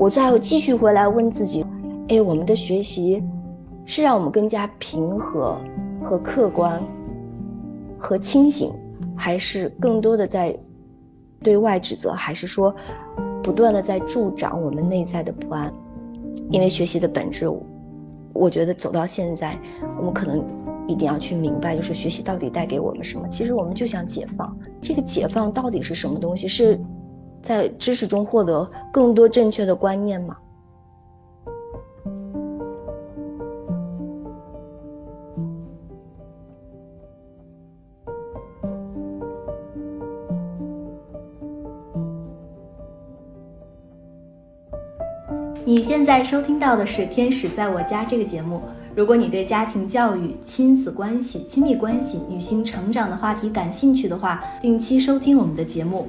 我再继续回来问自己，哎，我们的学习是让我们更加平和和客观和清醒，还是更多的在对外指责，还是说不断的在助长我们内在的不安？因为学习的本质，我觉得走到现在，我们可能一定要去明白，就是学习到底带给我们什么？其实我们就想解放，这个解放到底是什么东西？是？在知识中获得更多正确的观念吗你现在收听到的是《天使在我家》这个节目。如果你对家庭教育、亲子关系、亲密关系、女性成长的话题感兴趣的话，定期收听我们的节目。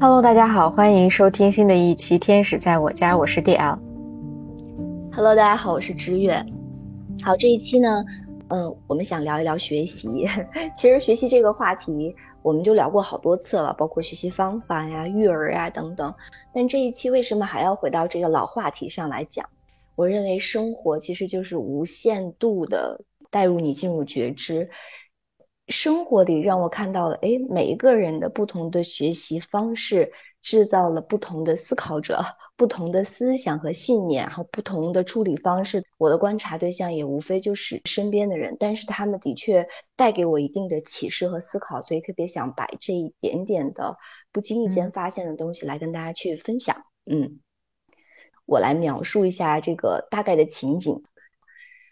Hello，大家好，欢迎收听新的一期《天使在我家》，我是 DL。Hello，大家好，我是知远。好，这一期呢，嗯，我们想聊一聊学习。其实学习这个话题，我们就聊过好多次了，包括学习方法呀、育儿呀等等。但这一期为什么还要回到这个老话题上来讲？我认为生活其实就是无限度的带入你进入觉知。生活里让我看到了，哎，每一个人的不同的学习方式，制造了不同的思考者，不同的思想和信念，然后不同的处理方式。我的观察对象也无非就是身边的人，但是他们的确带给我一定的启示和思考，所以特别想把这一点点的不经意间发现的东西来跟大家去分享。嗯，我来描述一下这个大概的情景。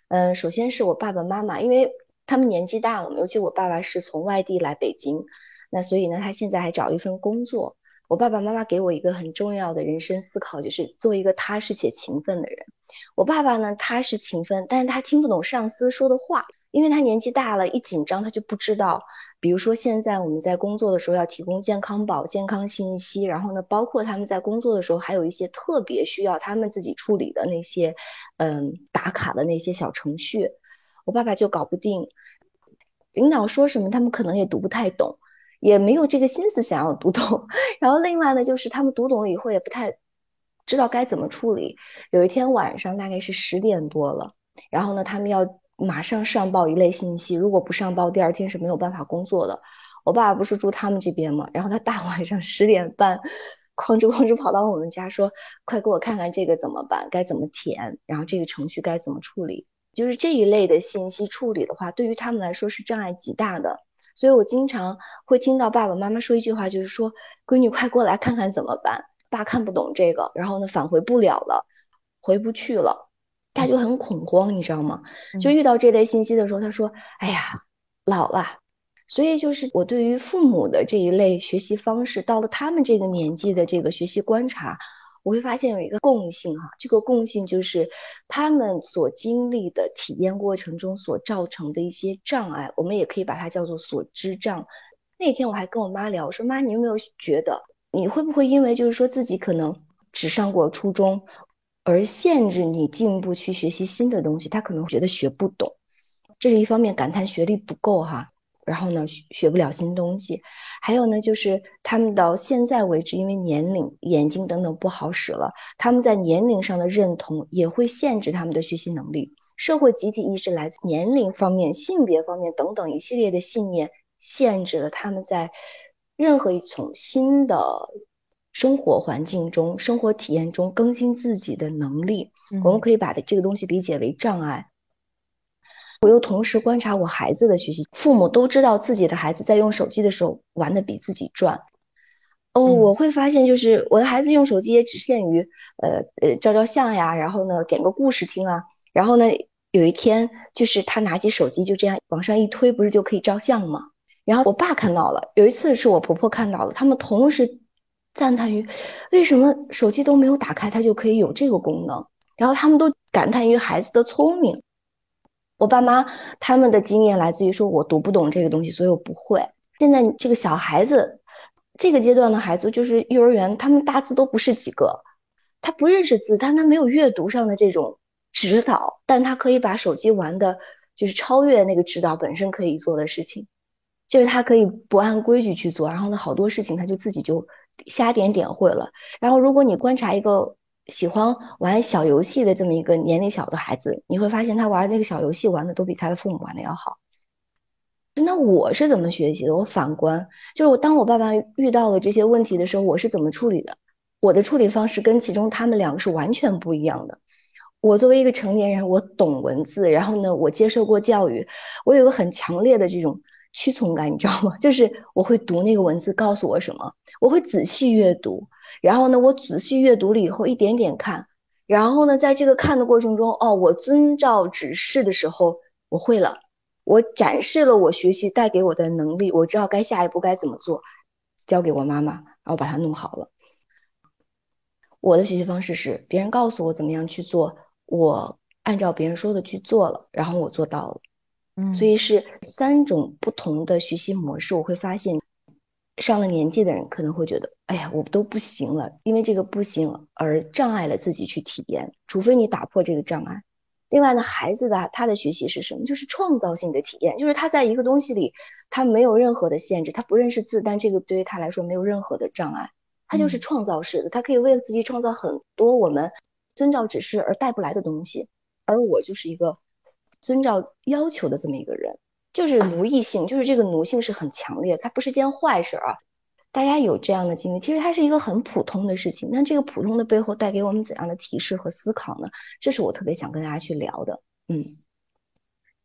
嗯，首先是我爸爸妈妈，因为。他们年纪大了，尤其我爸爸是从外地来北京，那所以呢，他现在还找一份工作。我爸爸妈妈给我一个很重要的人生思考，就是做一个踏实且勤奋的人。我爸爸呢，踏实勤奋，但是他听不懂上司说的话，因为他年纪大了，一紧张他就不知道。比如说现在我们在工作的时候要提供健康宝、健康信息，然后呢，包括他们在工作的时候还有一些特别需要他们自己处理的那些，嗯，打卡的那些小程序。我爸爸就搞不定，领导说什么他们可能也读不太懂，也没有这个心思想要读懂。然后另外呢，就是他们读懂了以后也不太知道该怎么处理。有一天晚上大概是十点多了，然后呢，他们要马上上报一类信息，如果不上报，第二天是没有办法工作的。我爸爸不是住他们这边吗？然后他大晚上十点半，哐哧哐哧跑到我们家说：“快给我看看这个怎么办？该怎么填？然后这个程序该怎么处理？”就是这一类的信息处理的话，对于他们来说是障碍极大的，所以我经常会听到爸爸妈妈说一句话，就是说：“闺女，快过来看看怎么办？爸看不懂这个，然后呢返回不了了，回不去了。”他就很恐慌，你知道吗？就遇到这类信息的时候，他说：“哎呀，老了。”所以就是我对于父母的这一类学习方式，到了他们这个年纪的这个学习观察。我会发现有一个共性哈，这个共性就是他们所经历的体验过程中所造成的一些障碍，我们也可以把它叫做所知障。那天我还跟我妈聊，我说妈，你有没有觉得你会不会因为就是说自己可能只上过初中，而限制你进一步去学习新的东西？他可能觉得学不懂，这是一方面，感叹学历不够哈。然后呢，学学不了新东西，还有呢，就是他们到现在为止，因为年龄、眼睛等等不好使了，他们在年龄上的认同也会限制他们的学习能力。社会集体意识来自年龄方面、性别方面等等一系列的信念，限制了他们在任何一种新的生活环境中、生活体验中更新自己的能力。我们可以把这个东西理解为障碍。我又同时观察我孩子的学习，父母都知道自己的孩子在用手机的时候玩的比自己转。哦，我会发现就是我的孩子用手机也只限于呃呃照照相呀，然后呢点个故事听啊，然后呢有一天就是他拿起手机就这样往上一推，不是就可以照相吗？然后我爸看到了，有一次是我婆婆看到了，他们同时赞叹于为什么手机都没有打开，它就可以有这个功能，然后他们都感叹于孩子的聪明。我爸妈他们的经验来自于说，我读不懂这个东西，所以我不会。现在这个小孩子，这个阶段的孩子就是幼儿园，他们大字都不是几个，他不认识字，但他没有阅读上的这种指导，但他可以把手机玩的，就是超越那个指导本身可以做的事情。就是他可以不按规矩去做，然后呢，好多事情他就自己就瞎点点会了。然后，如果你观察一个喜欢玩小游戏的这么一个年龄小的孩子，你会发现他玩那个小游戏玩的都比他的父母玩的要好。那我是怎么学习的？我反观，就是我当我爸爸遇到了这些问题的时候，我是怎么处理的？我的处理方式跟其中他们两个是完全不一样的。我作为一个成年人，我懂文字，然后呢，我接受过教育，我有个很强烈的这种。屈从感，你知道吗？就是我会读那个文字告诉我什么，我会仔细阅读，然后呢，我仔细阅读了以后一点点看，然后呢，在这个看的过程中，哦，我遵照指示的时候，我会了，我展示了我学习带给我的能力，我知道该下一步该怎么做，交给我妈妈，然后把它弄好了。我的学习方式是，别人告诉我怎么样去做，我按照别人说的去做了，然后我做到了。所以是三种不同的学习模式。我会发现，上了年纪的人可能会觉得，哎呀，我都不行了，因为这个不行而障碍了自己去体验。除非你打破这个障碍。另外呢，孩子的他的学习是什么？就是创造性的体验，就是他在一个东西里，他没有任何的限制，他不认识字，但这个对于他来说没有任何的障碍，他就是创造式的，他可以为了自己创造很多我们遵照指示而带不来的东西。而我就是一个。遵照要求的这么一个人，就是奴役性，就是这个奴性是很强烈的，它不是件坏事啊。大家有这样的经历，其实它是一个很普通的事情。那这个普通的背后带给我们怎样的提示和思考呢？这是我特别想跟大家去聊的。嗯，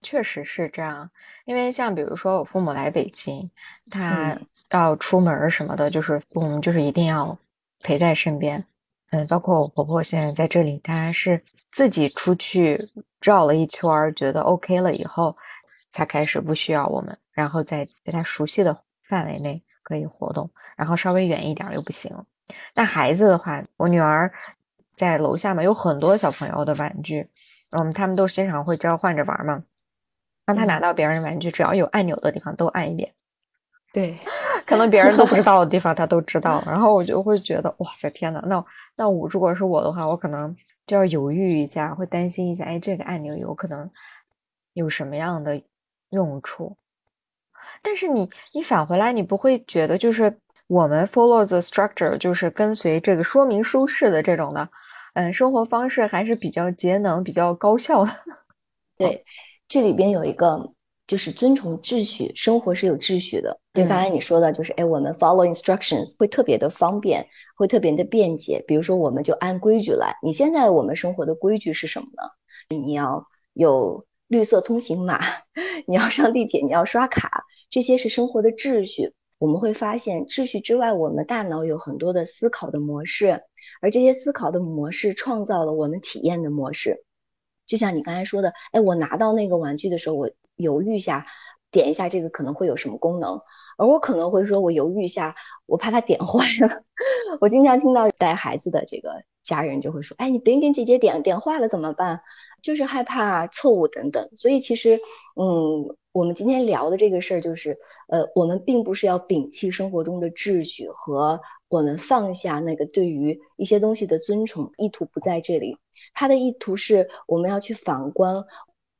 确实是这样，因为像比如说我父母来北京，他要出门什么的，就是我们就是一定要陪在身边。嗯，包括我婆婆现在在这里，当然是自己出去绕了一圈，觉得 OK 了以后，才开始不需要我们，然后在在他熟悉的范围内可以活动，然后稍微远一点又不行。那孩子的话，我女儿在楼下嘛，有很多小朋友的玩具，嗯，他们都经常会交换着玩嘛。让他拿到别人的玩具，只要有按钮的地方都按一遍。对，可能别人都不知道的地方，他都知道。然后我就会觉得，哇塞，天呐，那那我如果是我的话，我可能就要犹豫一下，会担心一下，哎，这个按钮有可能有什么样的用处？但是你你返回来，你不会觉得就是我们 follow the structure，就是跟随这个说明书式的这种的，嗯，生活方式还是比较节能、比较高效的。对，这里边有一个。就是遵从秩序，生活是有秩序的。对，刚才你说的，就是哎，我们 follow instructions 会特别的方便，会特别的便捷。比如说，我们就按规矩来。你现在我们生活的规矩是什么呢？你要有绿色通行码，你要上地铁，你要刷卡，这些是生活的秩序。我们会发现，秩序之外，我们大脑有很多的思考的模式，而这些思考的模式创造了我们体验的模式。就像你刚才说的，哎，我拿到那个玩具的时候，我。犹豫一下，点一下这个可能会有什么功能，而我可能会说，我犹豫一下，我怕他点坏了。我经常听到带孩子的这个家人就会说，哎，你别给姐姐点，点坏了怎么办？就是害怕错误等等。所以其实，嗯，我们今天聊的这个事儿就是，呃，我们并不是要摒弃生活中的秩序和我们放下那个对于一些东西的尊崇，意图不在这里。他的意图是我们要去反观。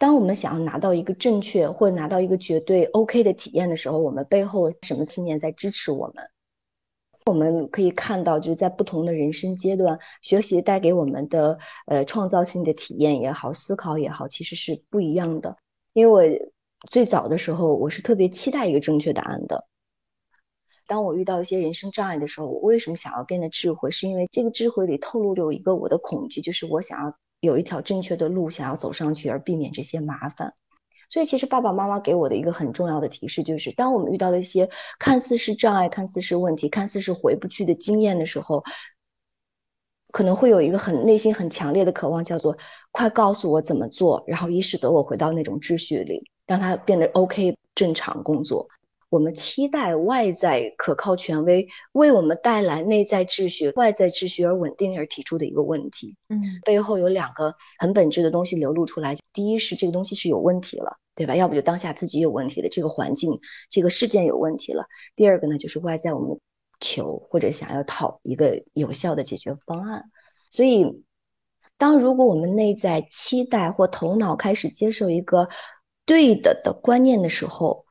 当我们想要拿到一个正确或者拿到一个绝对 OK 的体验的时候，我们背后什么信念在支持我们？我们可以看到，就是在不同的人生阶段，学习带给我们的呃创造性的体验也好，思考也好，其实是不一样的。因为我最早的时候，我是特别期待一个正确答案的。当我遇到一些人生障碍的时候，我为什么想要变得智慧？是因为这个智慧里透露着一个我的恐惧，就是我想要。有一条正确的路想要走上去，而避免这些麻烦。所以，其实爸爸妈妈给我的一个很重要的提示就是：当我们遇到了一些看似是障碍、看似是问题、看似是回不去的经验的时候，可能会有一个很内心很强烈的渴望，叫做“快告诉我怎么做”，然后以使得我回到那种秩序里，让它变得 OK、正常工作。我们期待外在可靠权威为我们带来内在秩序、外在秩序而稳定而提出的一个问题。嗯，背后有两个很本质的东西流露出来。第一是这个东西是有问题了，对吧？要不就当下自己有问题的这个环境、这个事件有问题了。第二个呢，就是外在我们求或者想要讨一个有效的解决方案。所以，当如果我们内在期待或头脑开始接受一个对的的观念的时候，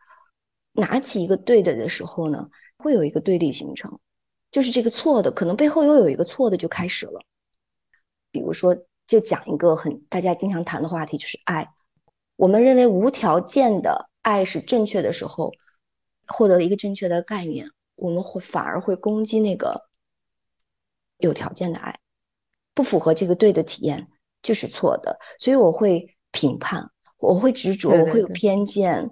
拿起一个对的的时候呢，会有一个对立形成，就是这个错的可能背后又有一个错的就开始了。比如说，就讲一个很大家经常谈的话题，就是爱。我们认为无条件的爱是正确的时候，获得了一个正确的概念，我们会反而会攻击那个有条件的爱。不符合这个对的体验就是错的，所以我会评判，我会执着，我会有偏见。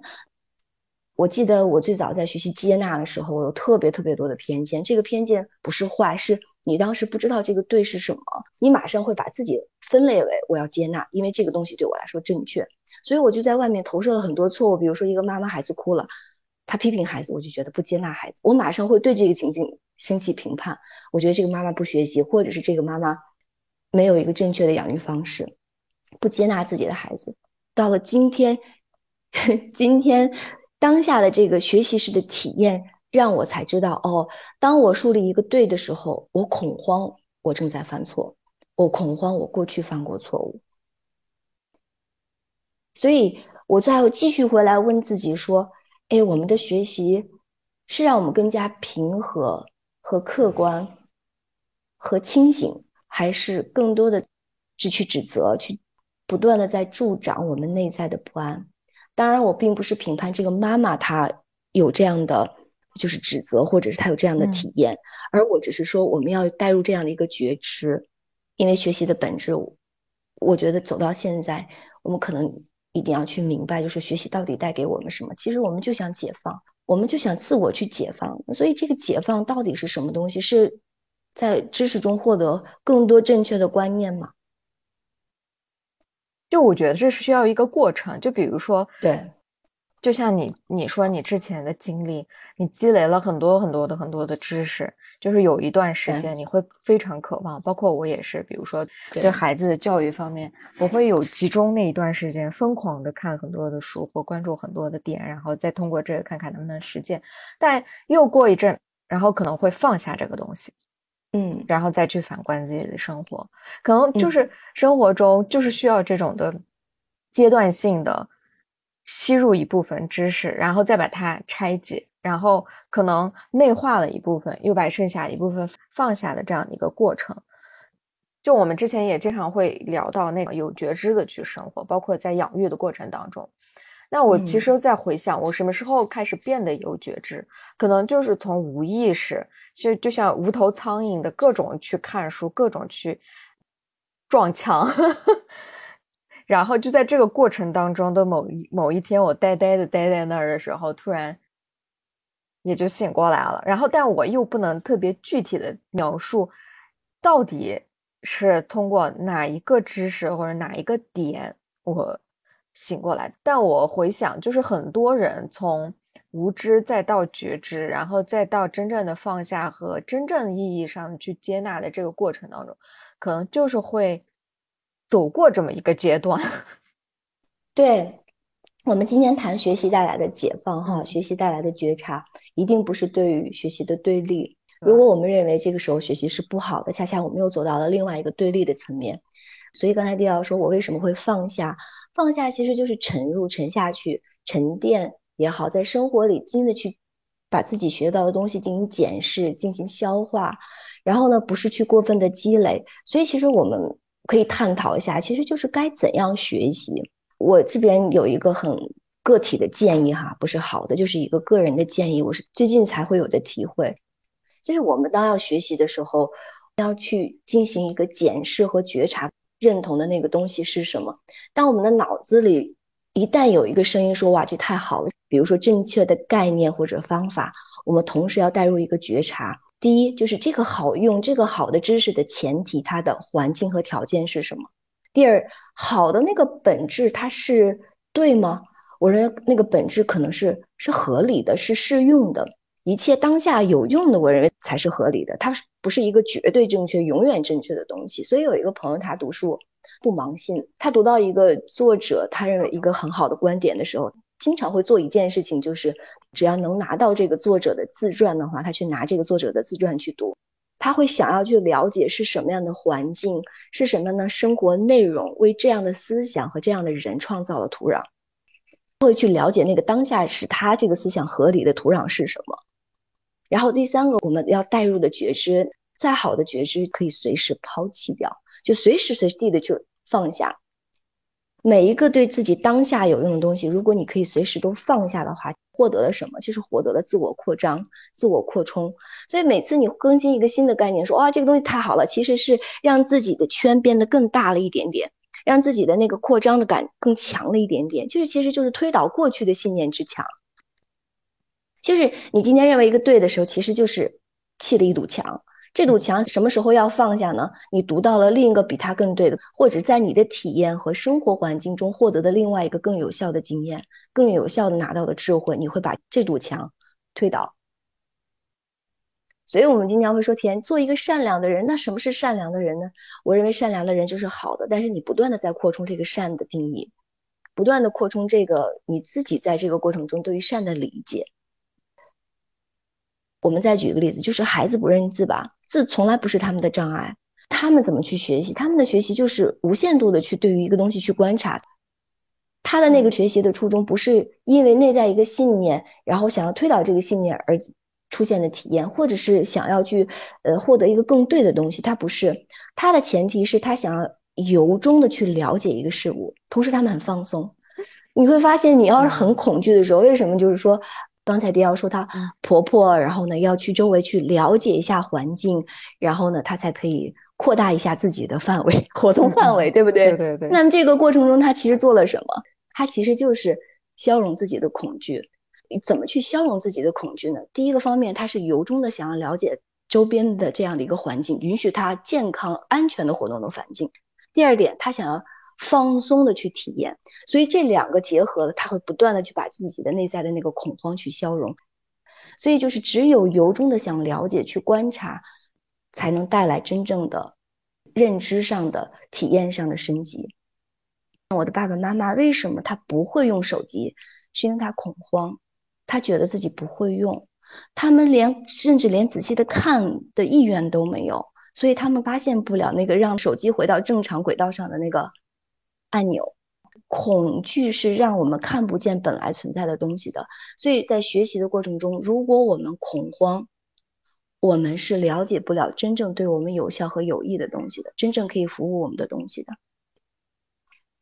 我记得我最早在学习接纳的时候，我有特别特别多的偏见。这个偏见不是坏，是你当时不知道这个对是什么，你马上会把自己分类为我要接纳，因为这个东西对我来说正确。所以我就在外面投射了很多错误，比如说一个妈妈孩子哭了，她批评孩子，我就觉得不接纳孩子，我马上会对这个情境升起评判。我觉得这个妈妈不学习，或者是这个妈妈。没有一个正确的养育方式，不接纳自己的孩子。到了今天，今天当下的这个学习式的体验，让我才知道哦，当我树立一个对的时候，我恐慌，我正在犯错，我恐慌，我过去犯过错误。所以，我再继续回来问自己说：，哎，我们的学习是让我们更加平和和客观和清醒。还是更多的只去指责，去不断的在助长我们内在的不安。当然，我并不是评判这个妈妈她有这样的就是指责，或者是她有这样的体验，而我只是说我们要带入这样的一个觉知，因为学习的本质，我觉得走到现在，我们可能一定要去明白，就是学习到底带给我们什么。其实我们就想解放，我们就想自我去解放。所以这个解放到底是什么东西？是？在知识中获得更多正确的观念吗？就我觉得这是需要一个过程。就比如说，对，就像你你说你之前的经历，你积累了很多很多的很多的知识，就是有一段时间你会非常渴望。包括我也是，比如说对孩子的教育方面，我会有集中那一段时间疯狂的看很多的书或关注很多的点，然后再通过这个看看能不能实践。但又过一阵，然后可能会放下这个东西。嗯，然后再去反观自己的生活，可能就是生活中就是需要这种的阶段性的吸入一部分知识，然后再把它拆解，然后可能内化了一部分，又把剩下一部分放下的这样的一个过程。就我们之前也经常会聊到那个有觉知的去生活，包括在养育的过程当中。那我其实，在回想我什么时候开始变得有觉知，可能就是从无意识，其实就像无头苍蝇的各种去看书，各种去撞墙，然后就在这个过程当中的某一某一天，我呆呆的待在那儿的时候，突然也就醒过来了。然后，但我又不能特别具体的描述，到底是通过哪一个知识或者哪一个点，我。醒过来，但我回想，就是很多人从无知再到觉知，然后再到真正的放下和真正意义上去接纳的这个过程当中，可能就是会走过这么一个阶段。对我们今天谈学习带来的解放，哈，学习带来的觉察，一定不是对于学习的对立。如果我们认为这个时候学习是不好的，恰恰我们又走到了另外一个对立的层面。所以刚才迪奥说，我为什么会放下？放下其实就是沉入、沉下去、沉淀也好，在生活里真的去把自己学到的东西进行检视、进行消化，然后呢，不是去过分的积累。所以其实我们可以探讨一下，其实就是该怎样学习。我这边有一个很个体的建议哈，不是好的，就是一个个人的建议。我是最近才会有的体会，就是我们当要学习的时候，要去进行一个检视和觉察。认同的那个东西是什么？当我们的脑子里一旦有一个声音说“哇，这太好了”，比如说正确的概念或者方法，我们同时要带入一个觉察。第一，就是这个好用、这个好的知识的前提，它的环境和条件是什么？第二，好的那个本质它是对吗？我认为那个本质可能是是合理的，是适用的，一切当下有用的，我认为才是合理的。它不是一个绝对正确、永远正确的东西。所以有一个朋友，他读书不盲信，他读到一个作者他认为一个很好的观点的时候，经常会做一件事情，就是只要能拿到这个作者的自传的话，他去拿这个作者的自传去读。他会想要去了解是什么样的环境，是什么样的生活内容，为这样的思想和这样的人创造了土壤。会去了解那个当下使他这个思想合理的土壤是什么。然后第三个，我们要带入的觉知，再好的觉知可以随时抛弃掉，就随时随地的去放下。每一个对自己当下有用的东西，如果你可以随时都放下的话。获得了什么？就是获得了自我扩张、自我扩充。所以每次你更新一个新的概念，说哇这个东西太好了，其实是让自己的圈变得更大了一点点，让自己的那个扩张的感更强了一点点。就是其实就是推倒过去的信念之墙。就是你今天认为一个对的时候，其实就是砌了一堵墙。这堵墙什么时候要放下呢？你读到了另一个比它更对的，或者在你的体验和生活环境中获得的另外一个更有效的经验，更有效的拿到的智慧，你会把这堵墙推倒。所以，我们经常会说，田做一个善良的人。那什么是善良的人呢？我认为善良的人就是好的，但是你不断的在扩充这个善的定义，不断的扩充这个你自己在这个过程中对于善的理解。我们再举一个例子，就是孩子不认字吧，字从来不是他们的障碍，他们怎么去学习？他们的学习就是无限度的去对于一个东西去观察，他的那个学习的初衷不是因为内在一个信念，然后想要推导这个信念而出现的体验，或者是想要去呃获得一个更对的东西，他不是，他的前提是他想要由衷的去了解一个事物，同时他们很放松，你会发现你要是很恐惧的时候，为什么就是说？刚才迪奥说她婆婆，然后呢要去周围去了解一下环境，然后呢她才可以扩大一下自己的范围活动范围，对不对？对对对。那么这个过程中，她其实做了什么？她其实就是消融自己的恐惧。怎么去消融自己的恐惧呢？第一个方面，她是由衷的想要了解周边的这样的一个环境，允许她健康安全的活动的环境。第二点，她想要。放松的去体验，所以这两个结合，他会不断的去把自己的内在的那个恐慌去消融，所以就是只有由衷的想了解、去观察，才能带来真正的认知上的、体验上的升级。我的爸爸妈妈为什么他不会用手机？是因为他恐慌，他觉得自己不会用，他们连甚至连仔细的看的意愿都没有，所以他们发现不了那个让手机回到正常轨道上的那个。按钮，恐惧是让我们看不见本来存在的东西的。所以在学习的过程中，如果我们恐慌，我们是了解不了真正对我们有效和有益的东西的，真正可以服务我们的东西的。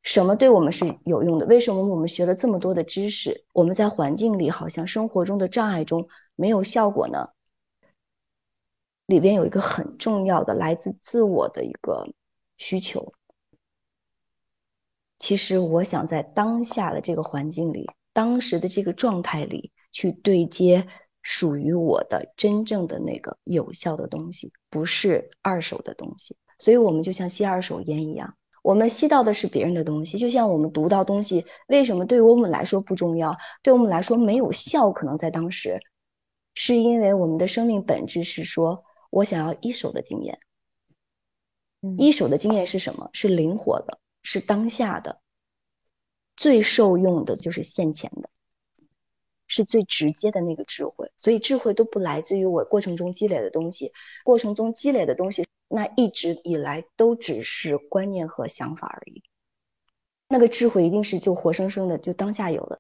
什么对我们是有用的？为什么我们学了这么多的知识，我们在环境里好像生活中的障碍中没有效果呢？里边有一个很重要的来自自我的一个需求。其实我想在当下的这个环境里，当时的这个状态里，去对接属于我的真正的那个有效的东西，不是二手的东西。所以，我们就像吸二手烟一样，我们吸到的是别人的东西。就像我们读到东西，为什么对于我们来说不重要？对我们来说没有效？可能在当时，是因为我们的生命本质是说，我想要一手的经验。一手的经验是什么？是灵活的。是当下的最受用的，就是现前的，是最直接的那个智慧。所以智慧都不来自于我过程中积累的东西，过程中积累的东西，那一直以来都只是观念和想法而已。那个智慧一定是就活生生的，就当下有了。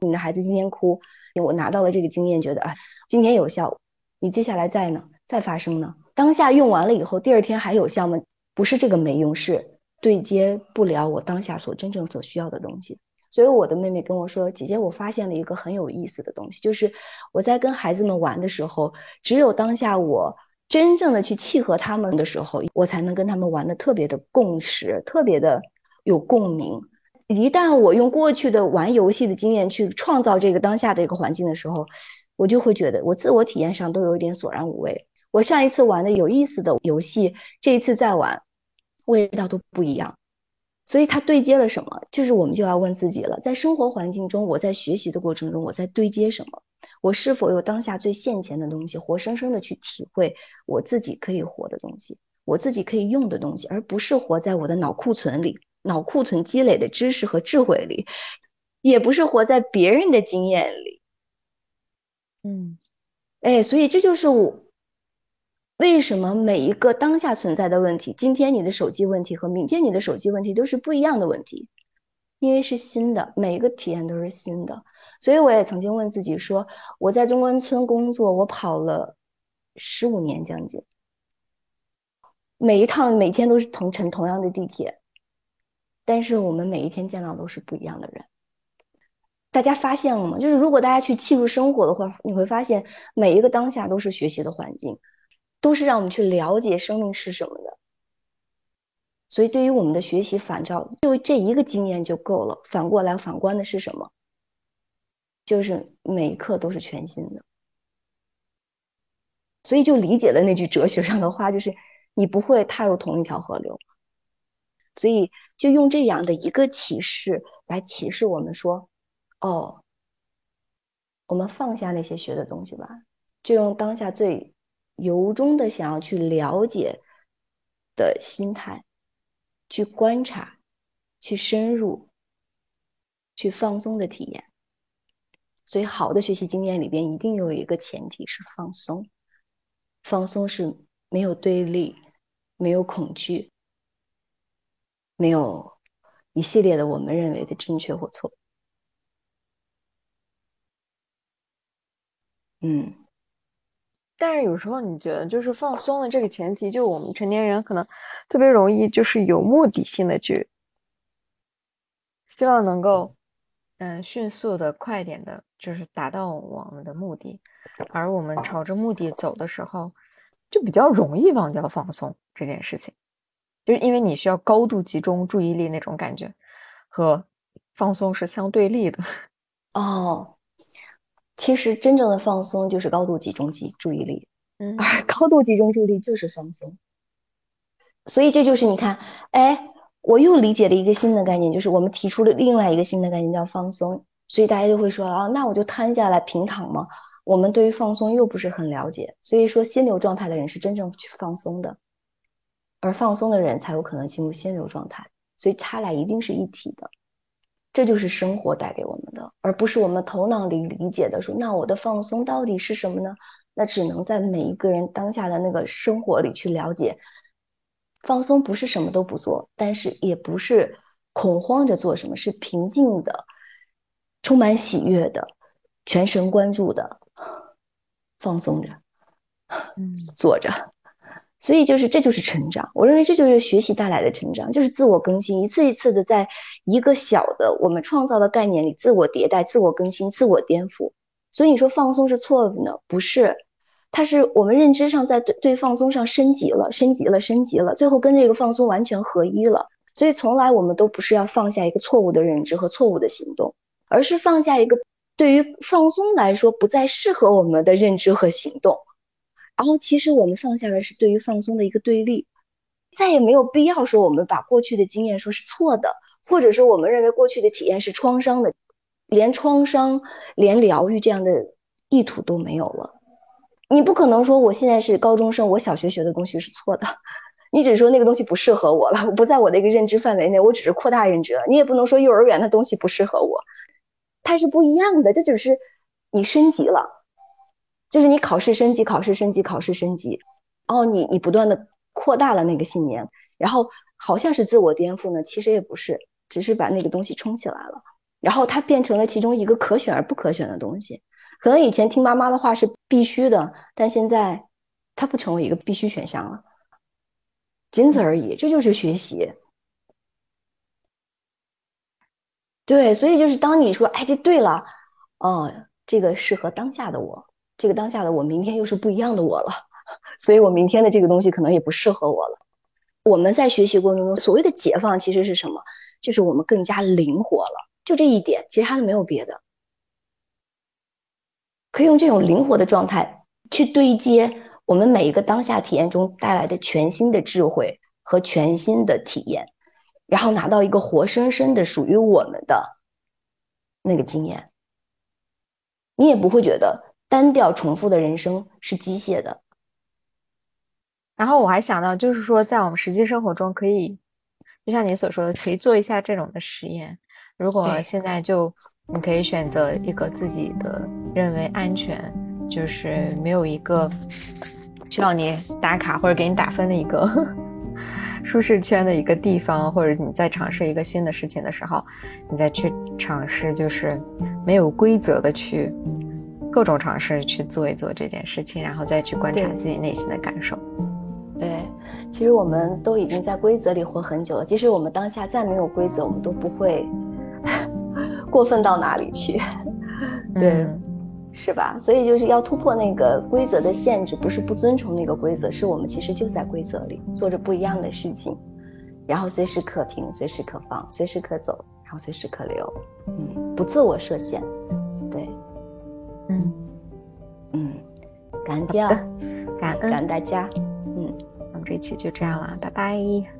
你的孩子今天哭，我拿到了这个经验，觉得啊，今天有效。你接下来再呢，再发生呢？当下用完了以后，第二天还有效吗？不是这个没用，是。对接不了我当下所真正所需要的东西，所以我的妹妹跟我说：“姐姐，我发现了一个很有意思的东西，就是我在跟孩子们玩的时候，只有当下我真正的去契合他们的时候，我才能跟他们玩的特别的共识，特别的有共鸣。一旦我用过去的玩游戏的经验去创造这个当下的一个环境的时候，我就会觉得我自我体验上都有一点索然无味。我上一次玩的有意思的游戏，这一次再玩。”味道都不一样，所以它对接了什么？就是我们就要问自己了，在生活环境中，我在学习的过程中，我在对接什么？我是否有当下最现前的东西，活生生的去体会我自己可以活的东西，我自己可以用的东西，而不是活在我的脑库存里，脑库存积累的知识和智慧里，也不是活在别人的经验里。嗯，哎，所以这就是我为什么每一个当下存在的问题，今天你的手机问题和明天你的手机问题都是不一样的问题。因为是新的，每一个体验都是新的，所以我也曾经问自己说：我在中关村工作，我跑了十五年将近，每一趟每天都是同乘同样的地铁，但是我们每一天见到都是不一样的人。大家发现了吗？就是如果大家去记录生活的话，你会发现每一个当下都是学习的环境，都是让我们去了解生命是什么的。所以，对于我们的学习反照，就这一个经验就够了。反过来，反观的是什么？就是每一刻都是全新的。所以，就理解了那句哲学上的话，就是你不会踏入同一条河流。所以，就用这样的一个启示来启示我们说：哦，我们放下那些学的东西吧，就用当下最由衷的想要去了解的心态。去观察，去深入，去放松的体验。所以，好的学习经验里边一定有一个前提是放松。放松是没有对立，没有恐惧，没有一系列的我们认为的正确或错。嗯。但是有时候你觉得，就是放松的这个前提，就我们成年人可能特别容易，就是有目的性的去希望能够，嗯，迅速的、快点的，就是达到我们的目的。而我们朝着目的走的时候，就比较容易忘掉放松这件事情，就是因为你需要高度集中注意力那种感觉，和放松是相对立的。哦。其实真正的放松就是高度集中集注意力，嗯，而高度集中注意力就是放松。所以这就是你看，哎，我又理解了一个新的概念，就是我们提出了另外一个新的概念叫放松。所以大家就会说啊，那我就瘫下来平躺嘛？我们对于放松又不是很了解，所以说心流状态的人是真正去放松的，而放松的人才有可能进入心流状态，所以他俩一定是一体的。这就是生活带给我们的，而不是我们头脑里理解的。说那我的放松到底是什么呢？那只能在每一个人当下的那个生活里去了解。放松不是什么都不做，但是也不是恐慌着做什么，是平静的、充满喜悦的、全神贯注的放松着，嗯，坐着。所以就是，这就是成长。我认为这就是学习带来的成长，就是自我更新，一次一次的在一个小的我们创造的概念里自我迭代、自我更新、自我颠覆。所以你说放松是错的呢？不是，它是我们认知上在对对放松上升级了、升级了、升级了，最后跟这个放松完全合一了。所以从来我们都不是要放下一个错误的认知和错误的行动，而是放下一个对于放松来说不再适合我们的认知和行动。然后，其实我们放下的是对于放松的一个对立，再也没有必要说我们把过去的经验说是错的，或者说我们认为过去的体验是创伤的，连创伤、连疗愈这样的意图都没有了。你不可能说我现在是高中生，我小学学的东西是错的，你只是说那个东西不适合我了，我不在我的一个认知范围内，我只是扩大认知了。你也不能说幼儿园的东西不适合我，它是不一样的，这只是你升级了。就是你考试升级，考试升级，考试升级，哦你你不断的扩大了那个信念，然后好像是自我颠覆呢，其实也不是，只是把那个东西冲起来了，然后它变成了其中一个可选而不可选的东西。可能以前听妈妈的话是必须的，但现在它不成为一个必须选项了，仅此而已。这就是学习。对，所以就是当你说，哎，这对了，哦，这个适合当下的我。这个当下的我，明天又是不一样的我了，所以我明天的这个东西可能也不适合我了。我们在学习过程中，所谓的解放其实是什么？就是我们更加灵活了，就这一点，其他的没有别的。可以用这种灵活的状态去对接我们每一个当下体验中带来的全新的智慧和全新的体验，然后拿到一个活生生的属于我们的那个经验，你也不会觉得单调重复的人生是机械的。然后我还想到，就是说在我们实际生活中，可以就像你所说的，可以做一下这种的实验。如果现在就你可以选择一个自己的认为安全，就是没有一个需要你打卡或者给你打分的一个。舒适圈的一个地方，或者你在尝试一个新的事情的时候，你再去尝试，就是没有规则的去各种尝试去做一做这件事情，然后再去观察自己内心的感受。对，其实我们都已经在规则里活很久了，即使我们当下再没有规则，我们都不会 过分到哪里去。对。是吧？所以就是要突破那个规则的限制，不是不遵从那个规则，是我们其实就在规则里做着不一样的事情，然后随时可停，随时可放，随时可走，然后随时可留，嗯，不自我设限，感恩第二，感恩。感恩大家，嗯，那么这期就这样了，拜拜。